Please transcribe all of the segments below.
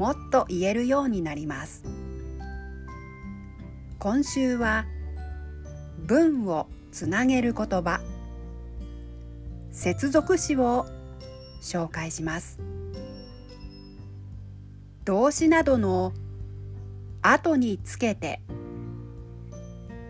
もっと言えるようになります。今週は文をつなげる言葉。接続詞を紹介します。動詞などの後につけて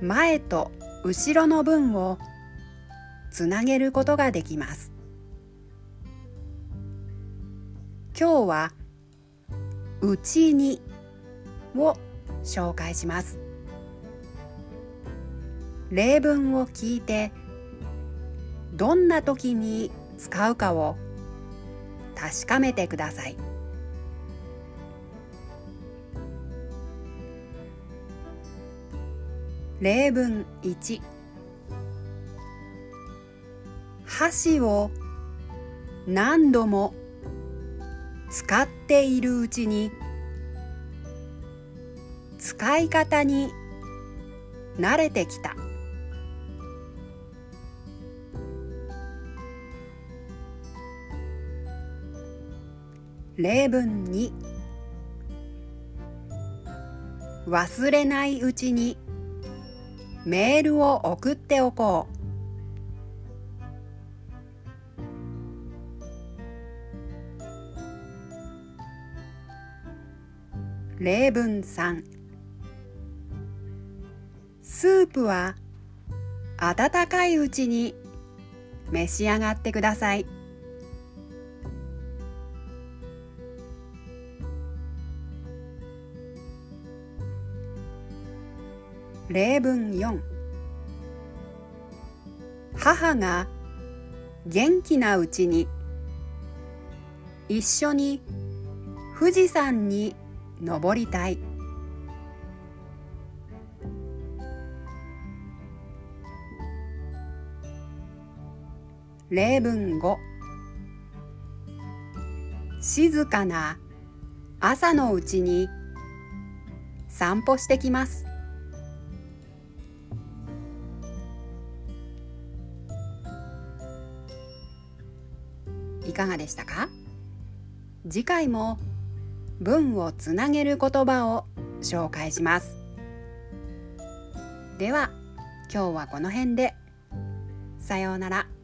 前と後ろの文をつなげることができます。今日はうちにを紹介します。例文を聞いてどんな時に使うかを確かめてください。例文1箸を何度も使っているうちに使い方に慣れてきた。例文2忘れないうちにメールを送っておこう。例文3スープは温かいうちに召し上がってください。例文4母が元気なうちに一緒に富士山に登りたい。例文5静かな朝のうちに散歩してきます。いかがでしたか？次回も文をつなげる言葉を紹介しますでは今日はこの辺でさようなら。